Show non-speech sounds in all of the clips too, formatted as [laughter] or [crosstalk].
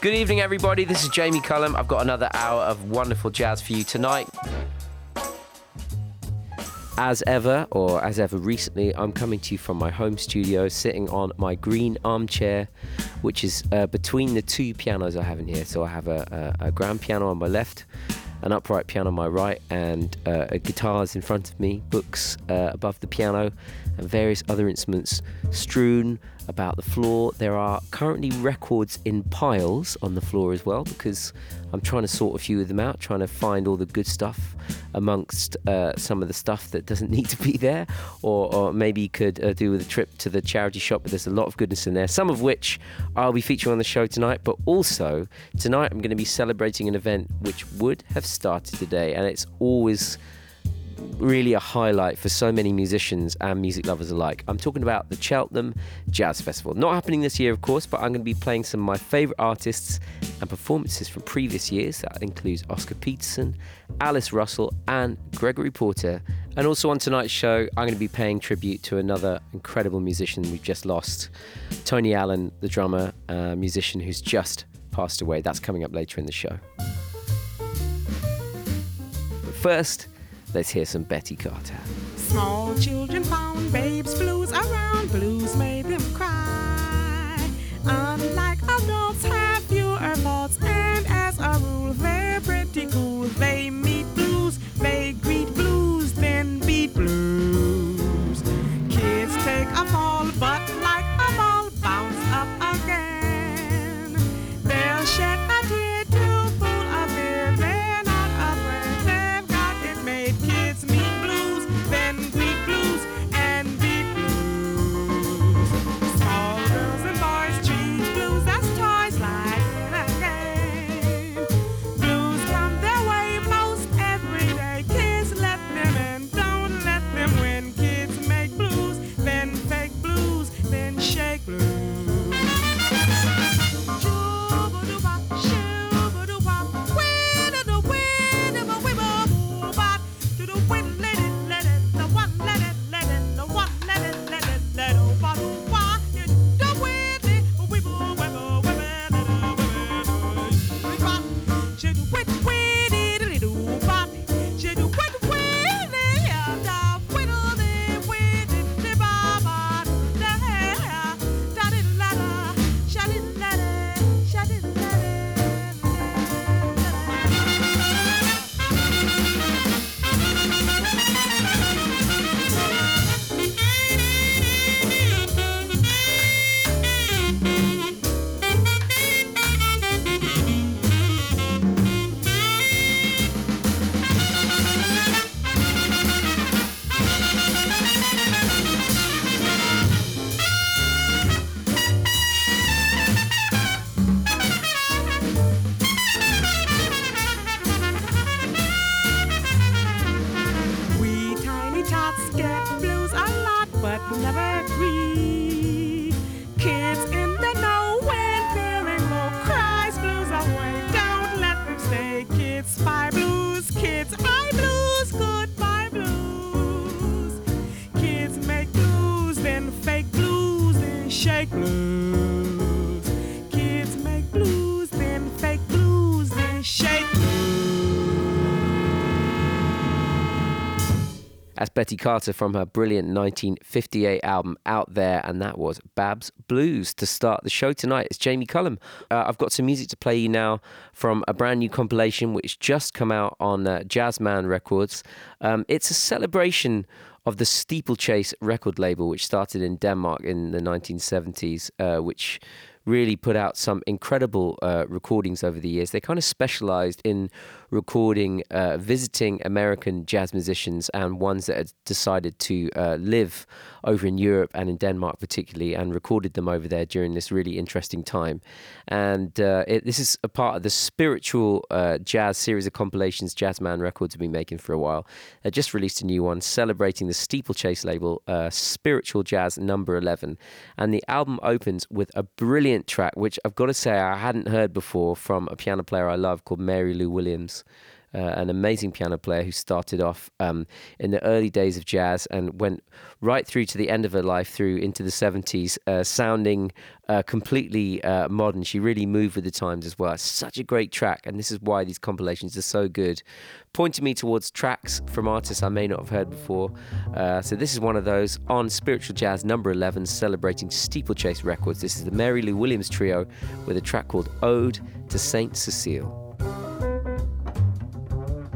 Good evening, everybody. This is Jamie Cullum. I've got another hour of wonderful jazz for you tonight. As ever, or as ever recently, I'm coming to you from my home studio, sitting on my green armchair, which is uh, between the two pianos I have in here. So I have a, a, a grand piano on my left, an upright piano on my right, and uh, guitars in front of me, books uh, above the piano, and various other instruments strewn about the floor. There are currently records in piles on the floor as well because I'm trying to sort a few of them out, trying to find all the good stuff amongst uh, some of the stuff that doesn't [laughs] need to be there, or, or maybe could uh, do with a trip to the charity shop. But there's a lot of goodness in there, some of which I'll be featuring on the show tonight. But also tonight, I'm going to be celebrating an event which would have started today, and it's always really a highlight for so many musicians and music lovers alike. I'm talking about the Cheltenham Jazz Festival. Not happening this year, of course, but I'm going to be playing some of my favourite artists and performances from previous years. That includes Oscar Peterson, Alice Russell, and Gregory Porter. And also on tonight's show, I'm going to be paying tribute to another incredible musician we've just lost, Tony Allen, the drummer, musician who's just passed away. That's coming up later in the show. But first, Let's hear some Betty Carter. Small children found babes' blues around, blues made them cry. Unlike adults, have fewer and as a rule, they're pretty cool. They but never That's Betty Carter from her brilliant 1958 album Out There, and that was Babs Blues. To start the show tonight, it's Jamie Cullum. Uh, I've got some music to play you now from a brand new compilation which just come out on uh, Jazzman Records. Um, it's a celebration of the Steeplechase record label, which started in Denmark in the 1970s, uh, which really put out some incredible uh, recordings over the years. They kind of specialized in recording uh, visiting American jazz musicians and ones that had decided to uh, live over in Europe and in Denmark, particularly, and recorded them over there during this really interesting time. And uh, it, this is a part of the spiritual uh, jazz series of compilations Jazzman Records have been making for a while. They just released a new one celebrating the Steeplechase label, uh, Spiritual Jazz Number 11. And the album opens with a brilliant track, which I've got to say I hadn't heard before from a piano player I love called Mary Lou Williams. Uh, an amazing piano player who started off um, in the early days of jazz and went right through to the end of her life, through into the 70s, uh, sounding uh, completely uh, modern. She really moved with the times as well. It's such a great track, and this is why these compilations are so good. Pointing me towards tracks from artists I may not have heard before. Uh, so this is one of those on Spiritual Jazz number 11, celebrating Steeplechase Records. This is the Mary Lou Williams Trio with a track called Ode to Saint Cecile.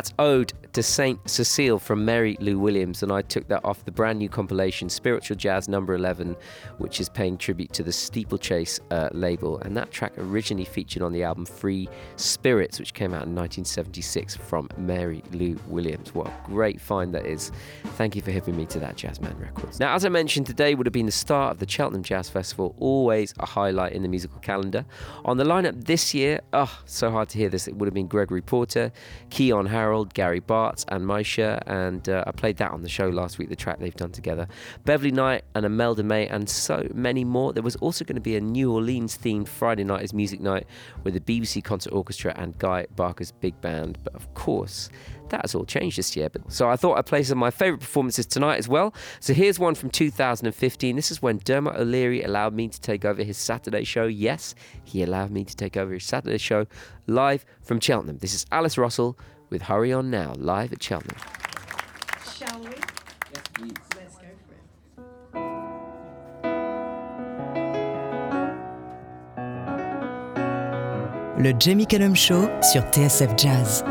That's Ode to Saint Cecile from Mary Lou Williams, and I took that off the brand new compilation Spiritual Jazz Number 11, which is paying tribute to the Steeplechase uh, label. And that track originally featured on the album Free Spirits, which came out in 1976 from Mary Lou Williams. What a great find that is! Thank you for hipping me to that Jazzman Records. Now, as I mentioned, today would have been the start of the Cheltenham Jazz Festival, always a highlight in the musical calendar. On the lineup this year, oh, so hard to hear this, it would have been Gregory Porter, Keyon Harrold, Gary Barr. Arts and Maisha, and uh, I played that on the show last week, the track they've done together. Beverly Knight and Imelda May, and so many more. There was also going to be a New Orleans themed Friday night as music night with the BBC Concert Orchestra and Guy Barker's big band. But of course, that has all changed this year. But so I thought I'd play some of my favourite performances tonight as well. So here's one from 2015. This is when Dermot O'Leary allowed me to take over his Saturday show. Yes, he allowed me to take over his Saturday show live from Cheltenham. This is Alice Russell with Hurry On Now, live at Cheltenham. Shall we? Yes, please. Let's go for it. Le Jamie Cullum Show sur TSF Jazz.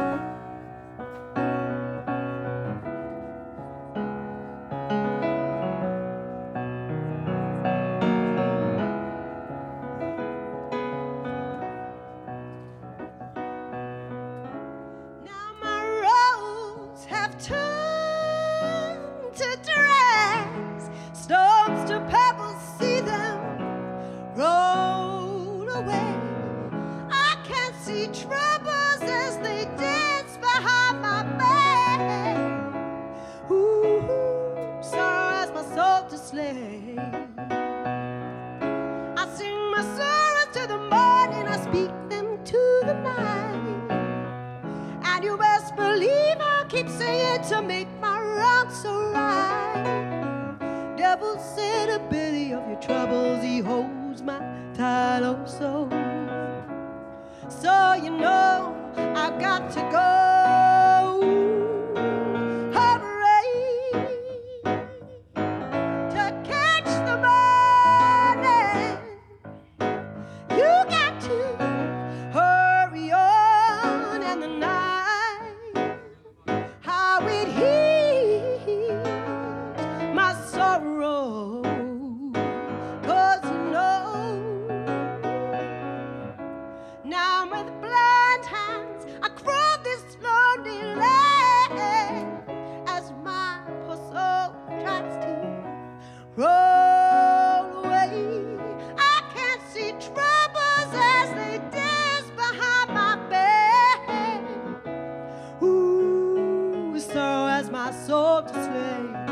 as my soul to slay.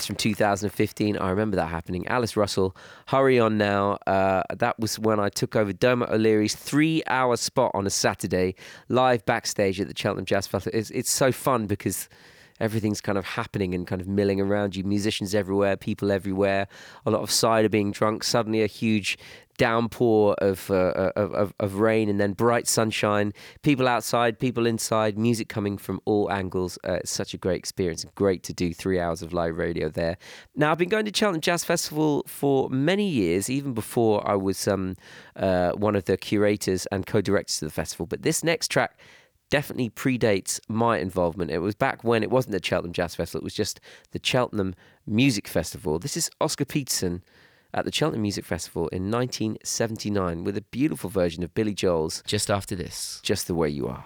That's from 2015. I remember that happening. Alice Russell, Hurry On Now. Uh, that was when I took over Dermot O'Leary's three hour spot on a Saturday, live backstage at the Cheltenham Jazz Festival. It's, it's so fun because everything's kind of happening and kind of milling around you. Musicians everywhere, people everywhere. A lot of cider being drunk. Suddenly, a huge downpour of, uh, of, of, of, rain and then bright sunshine, people outside, people inside, music coming from all angles. Uh, it's such a great experience. Great to do three hours of live radio there. Now, I've been going to Cheltenham Jazz Festival for many years, even before I was um, uh, one of the curators and co directors of the festival. But this next track definitely predates my involvement. It was back when it wasn't the Cheltenham Jazz Festival, it was just the Cheltenham Music Festival. This is Oscar Peterson at the Cheltenham Music Festival in 1979 with a beautiful version of Billy Joel's Just After This, Just the Way You Are.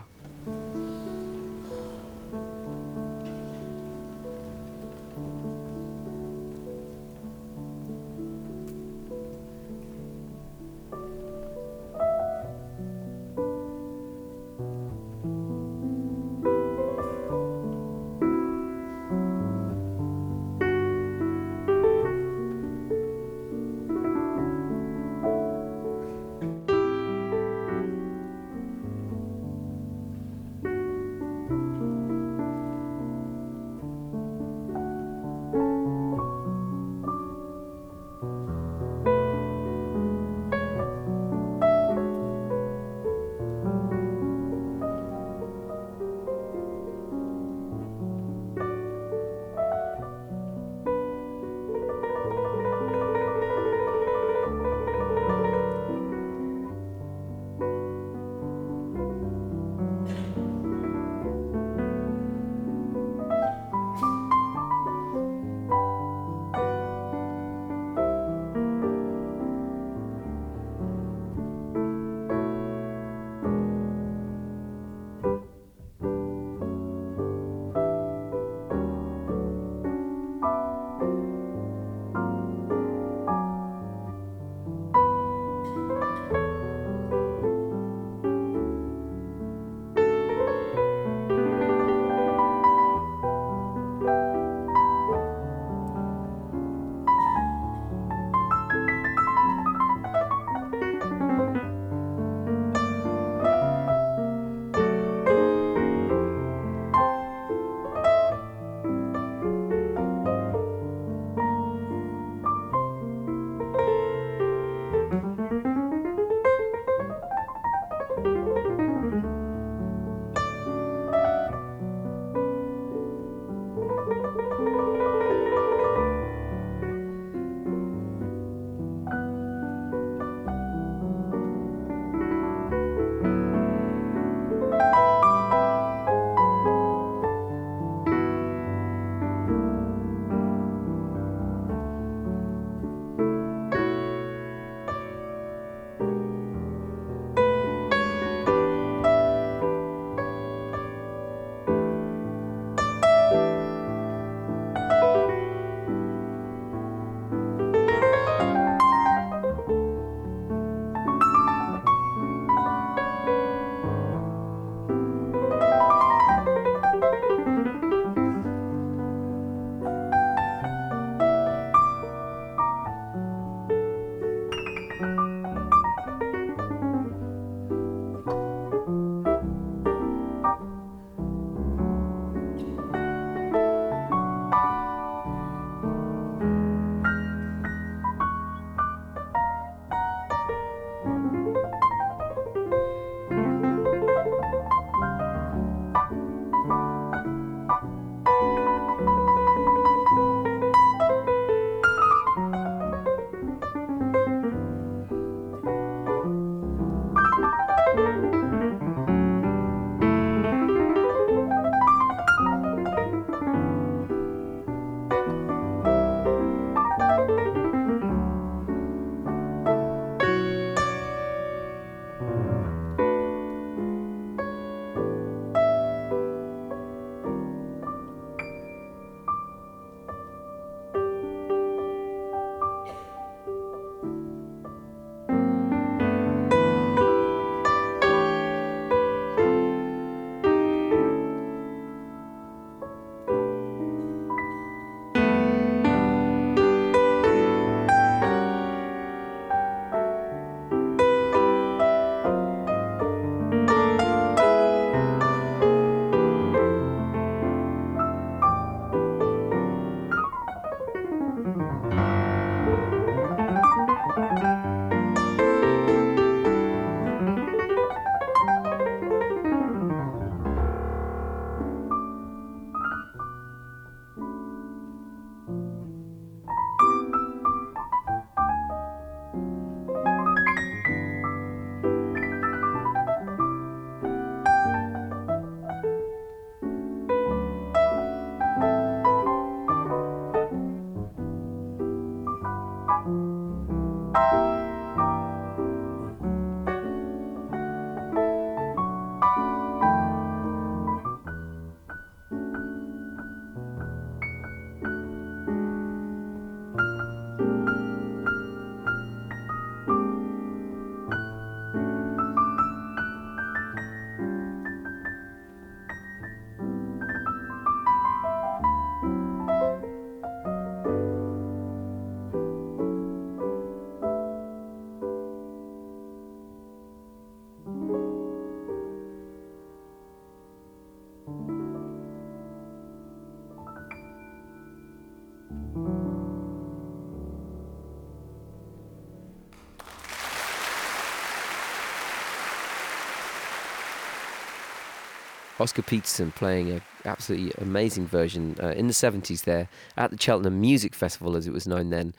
Oscar Peterson playing an absolutely amazing version uh, in the 70s there at the Cheltenham Music Festival, as it was known then,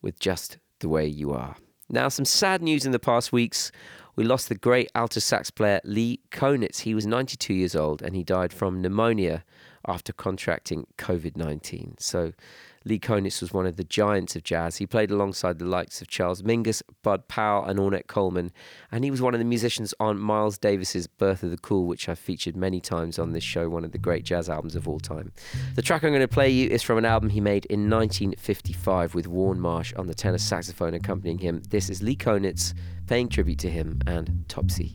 with Just the Way You Are. Now, some sad news in the past weeks. We lost the great alto sax player Lee Konitz. He was 92 years old and he died from pneumonia after contracting COVID 19. So, Lee Konitz was one of the giants of jazz. He played alongside the likes of Charles Mingus, Bud Powell, and Ornette Coleman, and he was one of the musicians on Miles Davis's Birth of the Cool, which I've featured many times on this show, one of the great jazz albums of all time. The track I'm going to play you is from an album he made in 1955 with Warne Marsh on the tenor saxophone accompanying him. This is Lee Konitz paying tribute to him and Topsy.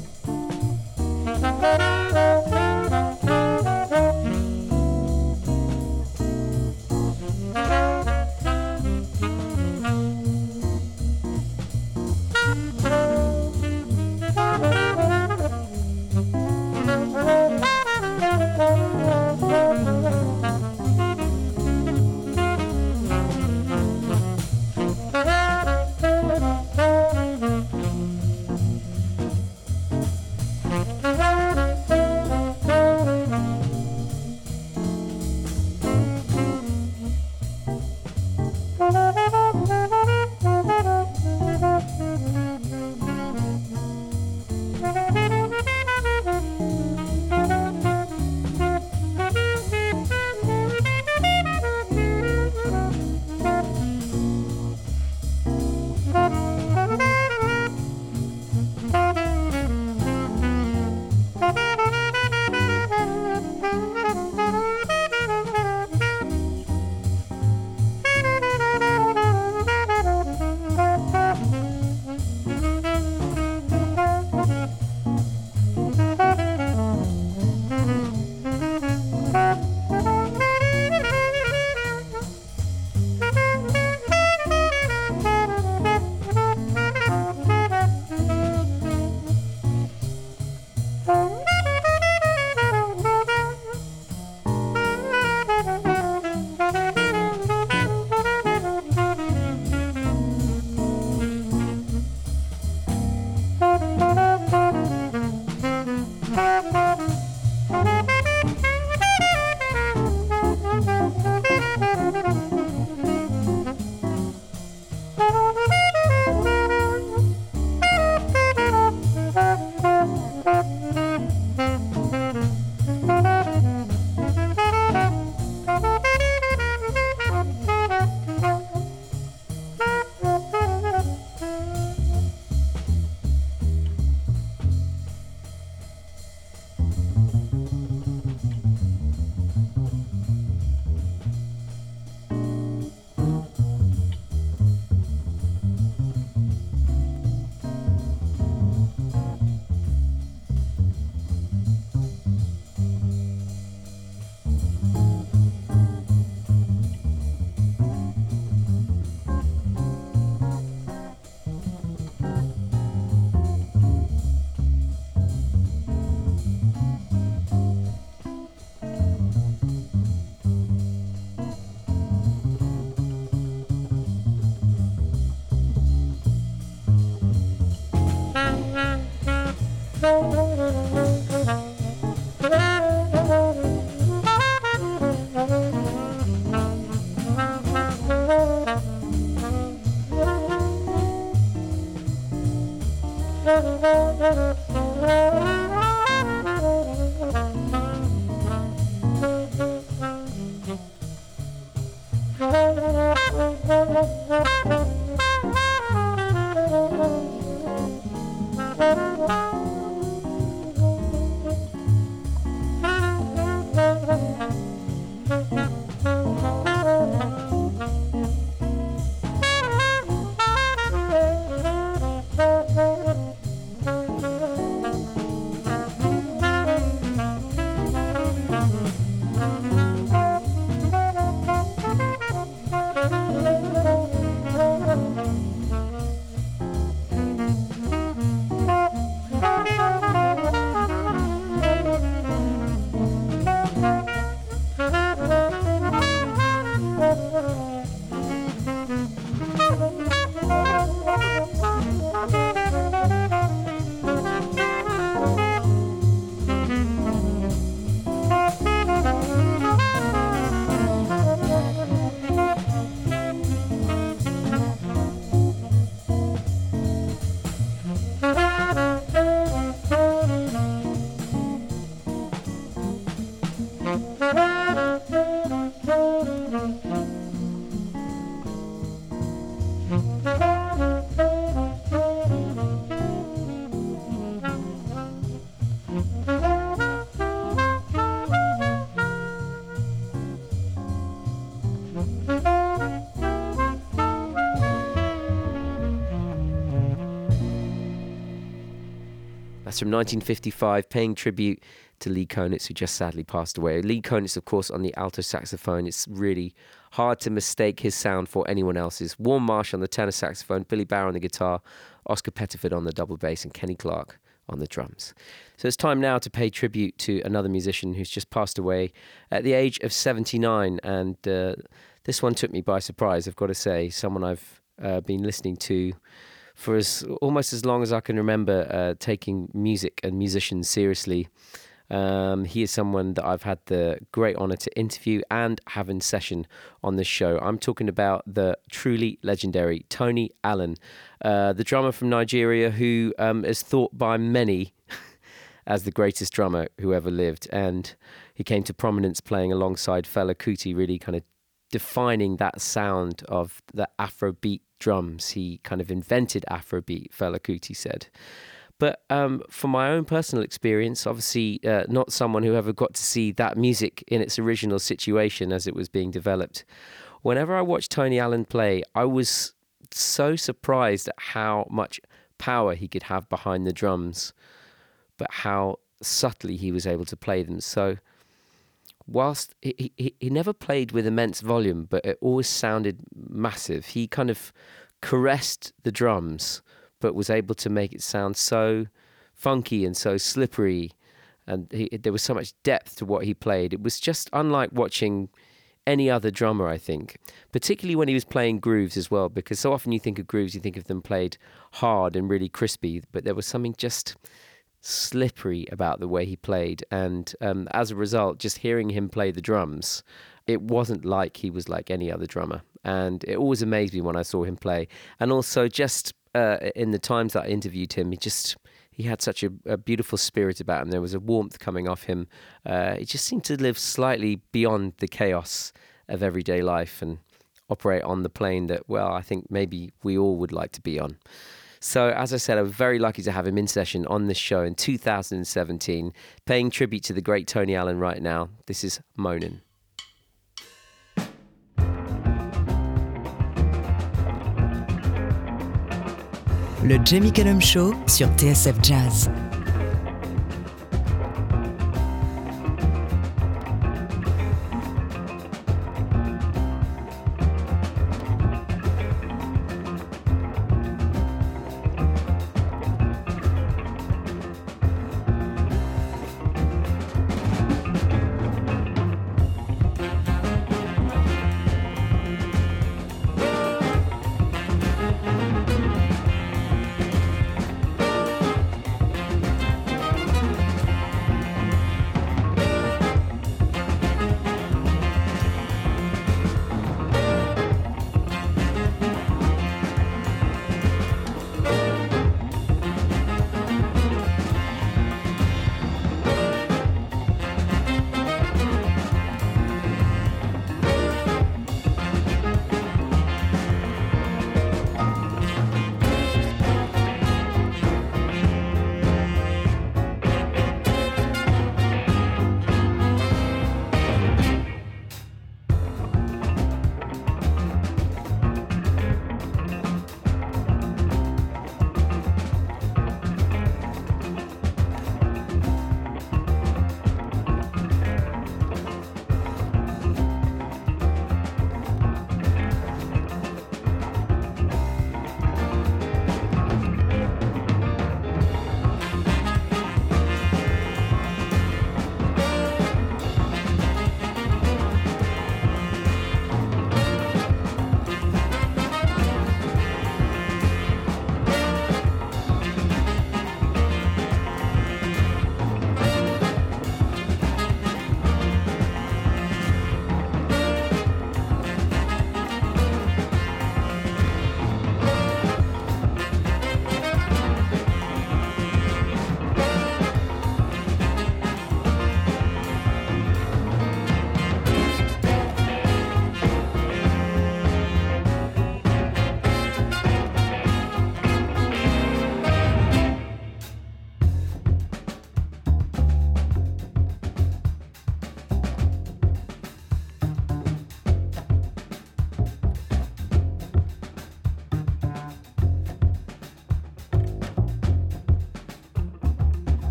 From 1955, paying tribute to Lee Konitz, who just sadly passed away. Lee Konitz, of course, on the alto saxophone. It's really hard to mistake his sound for anyone else's. Warne Marsh on the tenor saxophone, Billy Bauer on the guitar, Oscar Pettiford on the double bass, and Kenny Clarke on the drums. So it's time now to pay tribute to another musician who's just passed away at the age of 79. And uh, this one took me by surprise, I've got to say. Someone I've uh, been listening to for as almost as long as I can remember uh, taking music and musicians seriously. Um, he is someone that I've had the great honor to interview and have in session on this show. I'm talking about the truly legendary Tony Allen, uh, the drummer from Nigeria who um, is thought by many [laughs] as the greatest drummer who ever lived. And he came to prominence playing alongside Fela Kuti, really kind of defining that sound of the Afrobeat drums. He kind of invented Afrobeat, Fela Kuti said. But um, from my own personal experience, obviously uh, not someone who ever got to see that music in its original situation as it was being developed. Whenever I watched Tony Allen play, I was so surprised at how much power he could have behind the drums, but how subtly he was able to play them. So whilst he, he, he never played with immense volume, but it always sounded massive. He kind of caressed the drums, but was able to make it sound so funky and so slippery. And he, there was so much depth to what he played. It was just unlike watching any other drummer, I think, particularly when he was playing grooves as well, because so often you think of grooves, you think of them played hard and really crispy, but there was something just slippery about the way he played. And um, as a result, just hearing him play the drums, it wasn't like he was like any other drummer. And it always amazed me when I saw him play. And also, just uh, in the times that I interviewed him, he just. He had such a, a, beautiful spirit about him. There was a warmth coming off him. Uh, he just seemed to live slightly beyond the chaos of everyday life and operate on the plane that, well, I think maybe we all would like to be on. So, as I said, I'm very lucky to have him in session on this show in 2017, paying tribute to the great Tony Allen right now. This is Moanin'. Le Jamie Cullum Show sur TSF Jazz.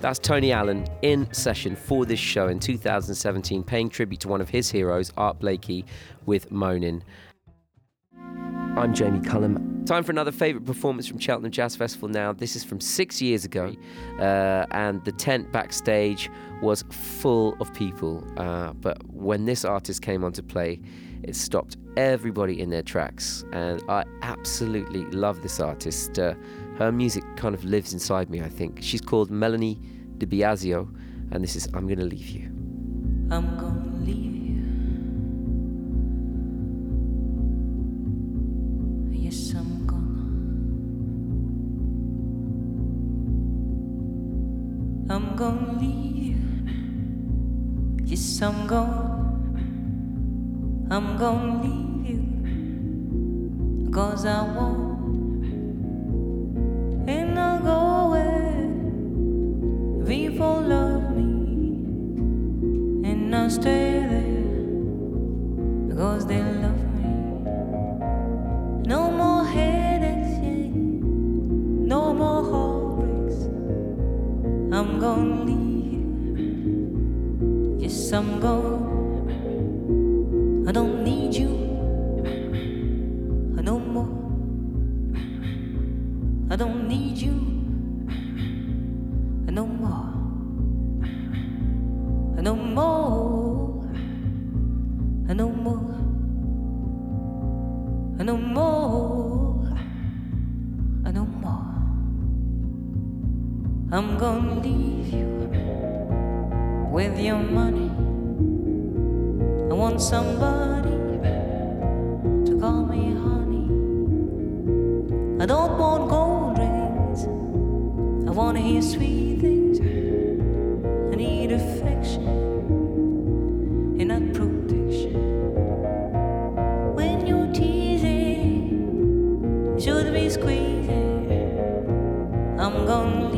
That's Tony Allen in session for this show in 2017, paying tribute to one of his heroes, Art Blakey, with Moanin'. I'm Jamie Cullum. Time for another favourite performance from Cheltenham Jazz Festival now. This is from six years ago, uh, and the tent backstage was full of people. Uh, but when this artist came on to play, it stopped everybody in their tracks. And I absolutely love this artist. Uh, her music kind of lives inside me, I think. She's called Melanie De Biasio, and this is I'm Gonna Leave You. I'm gonna leave you. Yes, I'm gonna. I'm gonna leave you. Yes, I'm gonna. I'm gonna leave you. Cause I won't. I'm gonna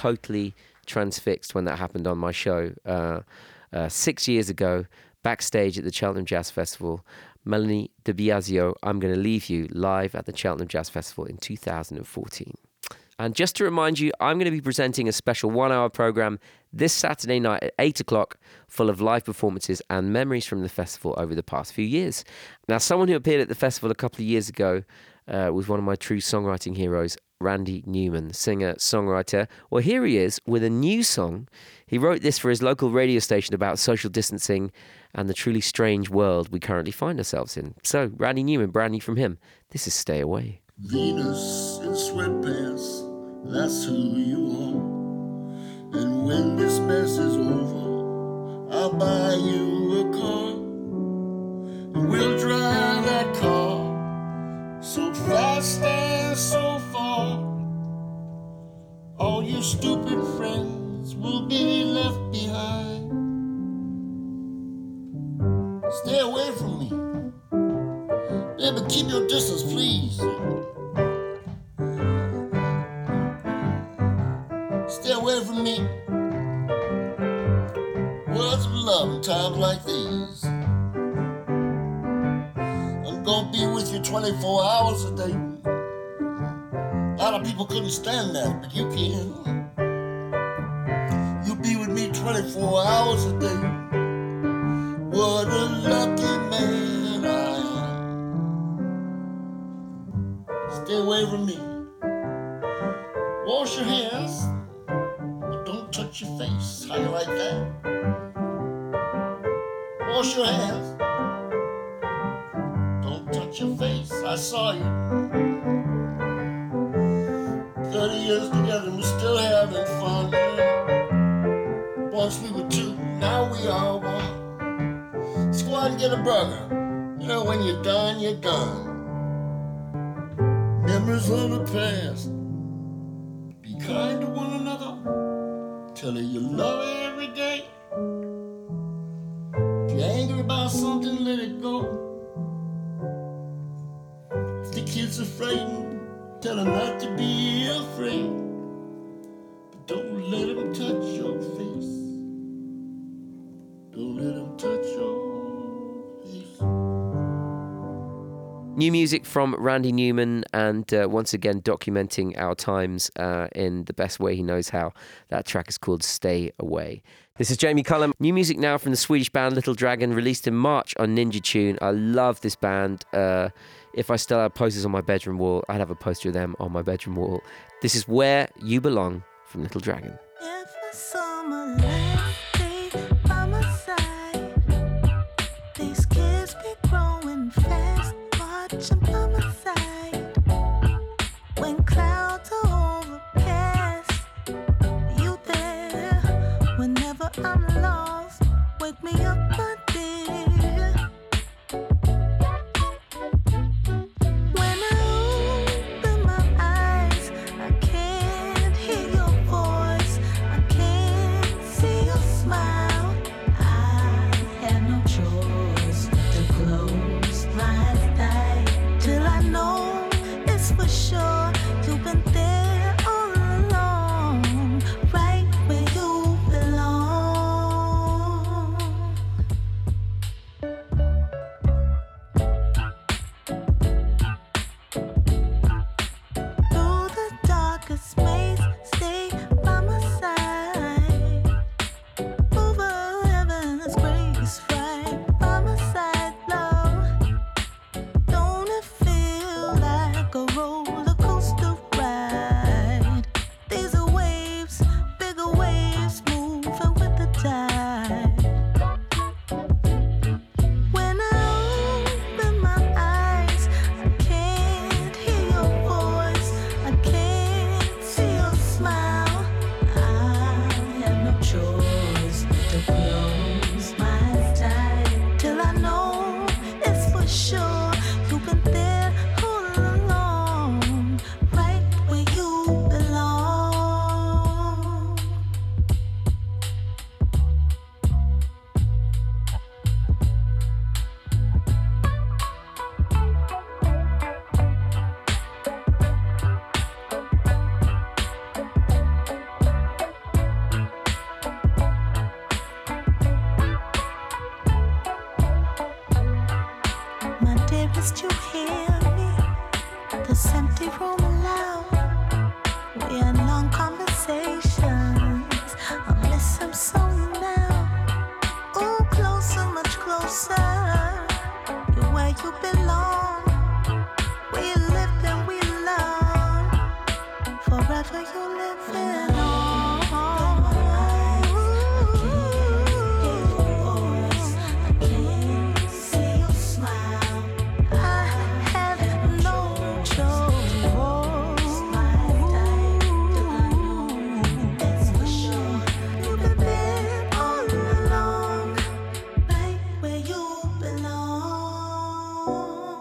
totally transfixed when that happened on my show uh, uh, six years ago, backstage at the Cheltenham Jazz Festival. Melanie De Biasio, I'm Going to Leave You, live at the Cheltenham Jazz Festival in 2014. And just to remind you, I'm going to be presenting a special one hour program this Saturday night at 8 o'clock, full of live performances and memories from the festival over the past few years. Now, someone who appeared at the festival a couple of years ago uh, was one of my true songwriting heroes, Randy Newman, singer, songwriter. Well, here he is with a new song. He wrote this for his local radio station about social distancing and the truly strange world we currently find ourselves in. So, Randy Newman, brand new from him. This is Stay Away. Venus in sweatpants, that's who you are. And when this mess is over, I'll buy you a car. Your stupid friends will be left behind. Stay away from me. Baby, keep your distance, please. Stay away from me. Words of love in times like these. I'm gonna be with you 24 hours a day. A lot of people couldn't stand that, but you can. Don't let them touch your face. Don't let touch your face. New music from Randy Newman, and uh, once again documenting our times uh, in the best way he knows how. That track is called Stay Away. This is Jamie Cullum. New music now from the Swedish band Little Dragon, released in March on Ninja Tune. I love this band. Uh, if I still had posters on my bedroom wall, I'd have a poster of them on my bedroom wall. This is Where You Belong from Little Dragon.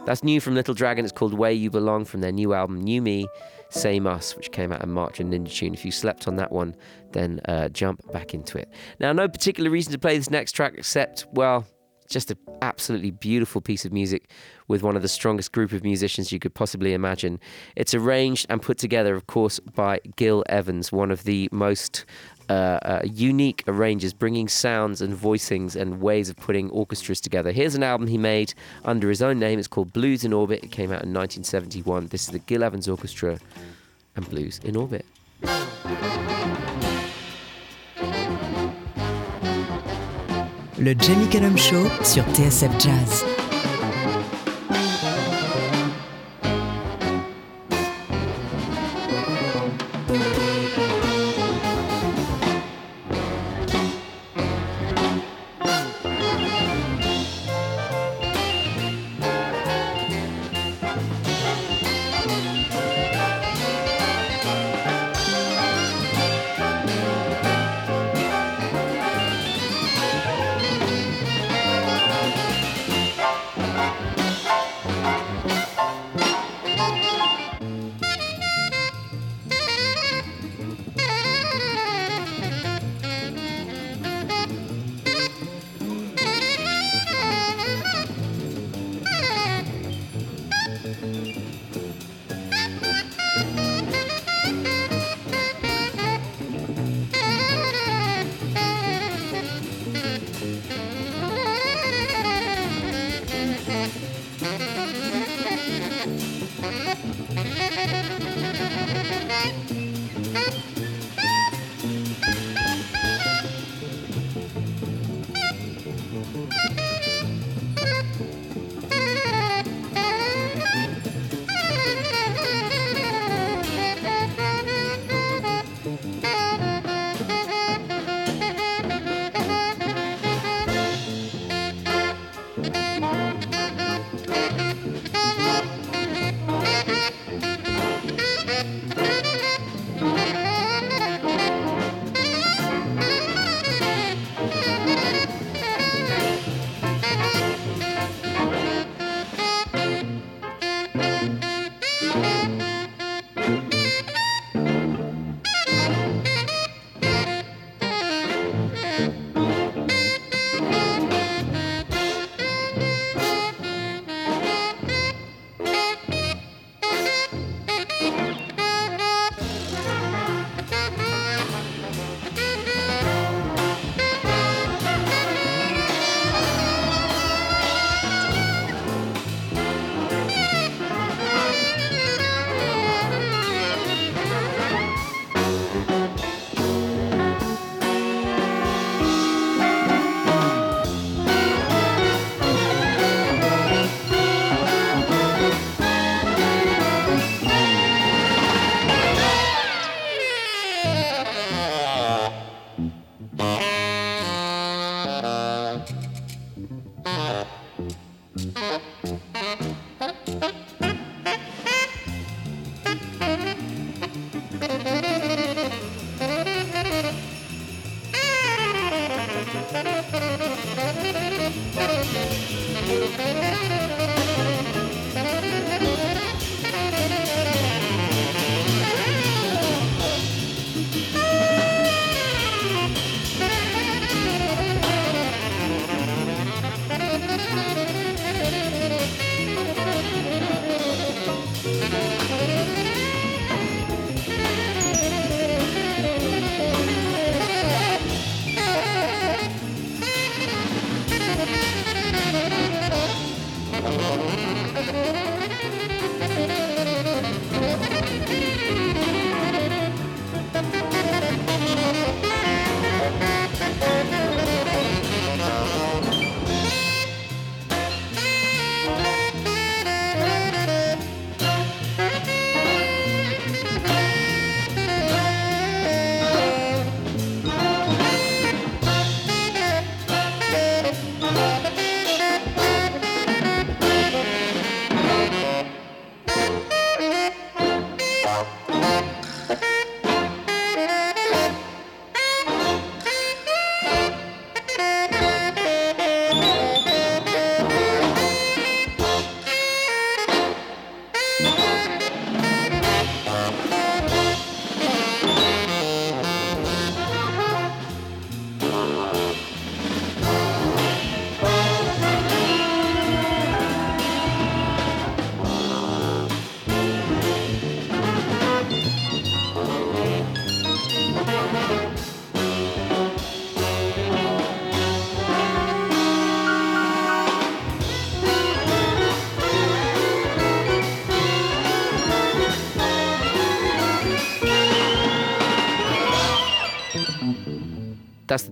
That's new from Little Dragon. It's called Where You Belong from their new album, New Me, Same Us, which came out in March and Ninja Tune. If you slept on that one, then uh, jump back into it. Now, no particular reason to play this next track except, well, just an absolutely beautiful piece of music with one of the strongest group of musicians you could possibly imagine. It's arranged and put together, of course, by Gil Evans, one of the most uh, uh, unique arrangers, bringing sounds and voicings and ways of putting orchestras together. Here's an album he made under his own name. It's called Blues in Orbit. It came out in 1971. This is the Gil Evans Orchestra and Blues in Orbit. Le Jamie Cullum Show sur TSF Jazz.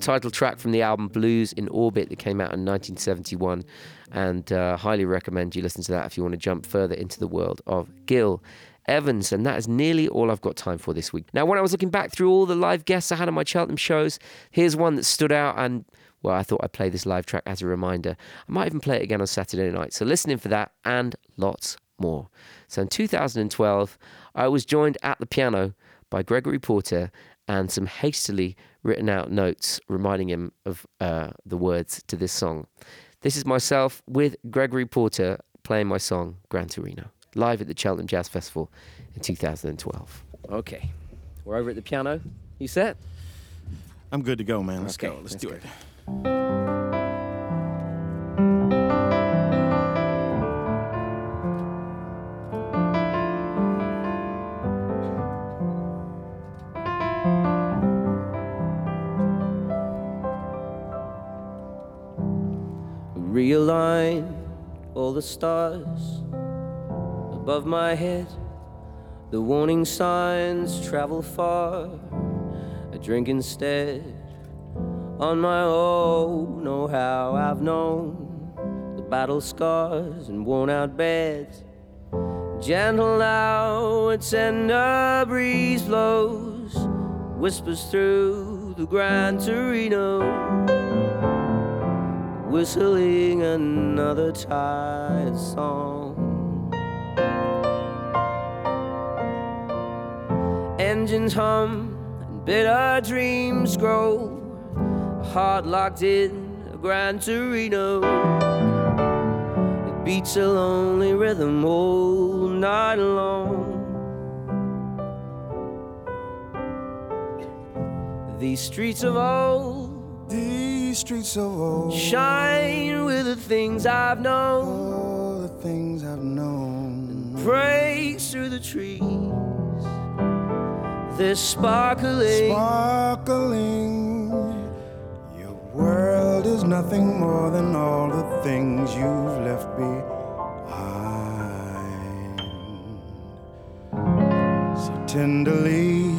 Title track from the album Blues in Orbit that came out in 1971. And uh, highly recommend you listen to that if you want to jump further into the world of Gil Evans. And that is nearly all I've got time for this week. Now, when I was looking back through all the live guests I had on my Cheltenham shows, here's one that stood out and well, I thought I'd play this live track as a reminder. I might even play it again on Saturday night. So listen in for that and lots more. So in 2012, I was joined at the piano by Gregory Porter and some hastily written out notes reminding him of uh, the words to this song. This is myself with Gregory Porter playing my song Gran Torino live at the Cheltenham Jazz Festival in 2012. Okay, we're over at the piano. You set? I'm good to go, man. Let's Okay, go. Let's, let's do go. it. The stars above my head. The warning signs travel far. I drink instead on my own. Know how I've known the battle scars and worn out beds. Gentle now, a tender breeze blows, whispers through the Gran Torino whistling another tired song. Engines hum and bitter dreams grow. A heart locked in a Gran Torino. It beats a lonely rhythm all night long. These streets of old streets of old. shine with the things I've known. All the things I've known. Breaks through the trees. They're sparkling. Sparkling. Your world is nothing more than all the things you've left behind. So tenderly,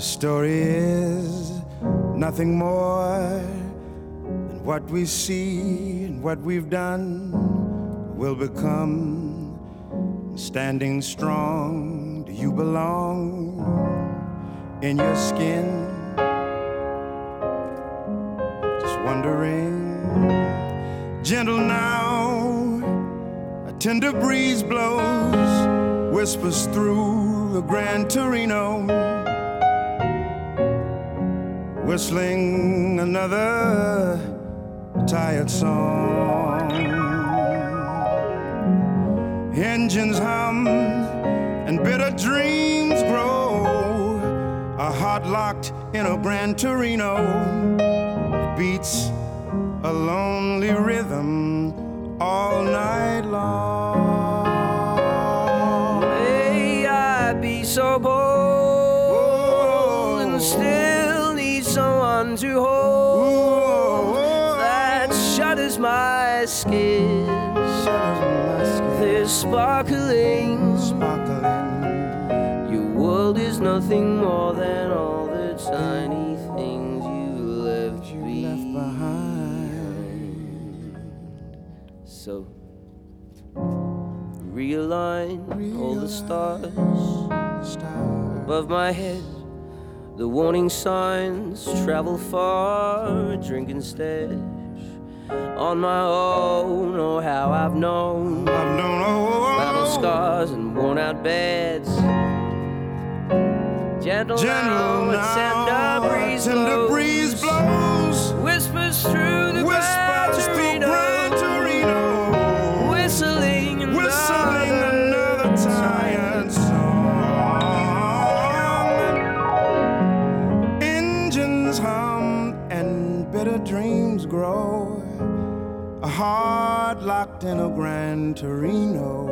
your story is nothing more than what we see and what we've done will become. Standing strong, do you belong in your skin? Just wondering. Gentle now, a tender breeze blows, whispers through the Gran Torino, whistling another tired song. Engines hum and bitter dreams grow. A heart locked in a Gran Torino. It beats a lonely rhythm all night long. May I be so bold nothing more than all the tiny things you left behind. So realign all the stars above my head. The warning signs travel far, drinking stash on my own. Oh, how I've known, I've known oh, battle scars and worn out beds. Gentle, Gentle now, a tender breeze tender breeze blows, Whispers through the whispers through Gran Torino, whistling whistling another tired song. Engines hum and bitter dreams grow. A heart locked in a Gran Torino.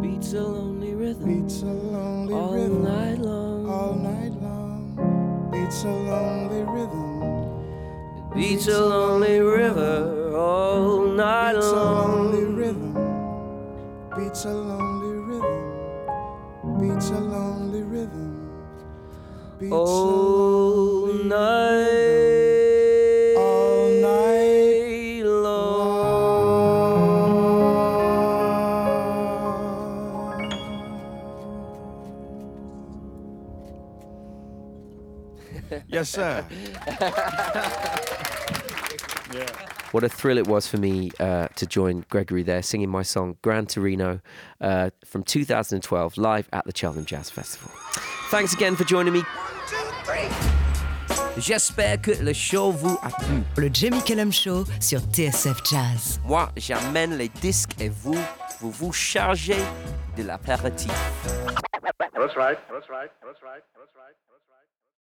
Beats a lonely rhythm beats a lonely all rhythm night long. all night long. Beats a lonely rhythm. Beats a lonely river all night Beats a lonely rhythm. Beats a lonely rhythm. Beats a lonely rhythm. beats all a lonely night, yes, sir. [laughs] What a thrill it was for me uh, to join Gregory there singing my song Gran Torino uh, from 2012 live at the Cheltenham Jazz Festival. Thanks again for joining me. J'espère que le show vous a plu. Le Jamie Cullum Show sur TSF Jazz. Moi, j'amène les disques et vous, vous vous chargez de l'apéritif. That's right. That's right. That's right. That's right.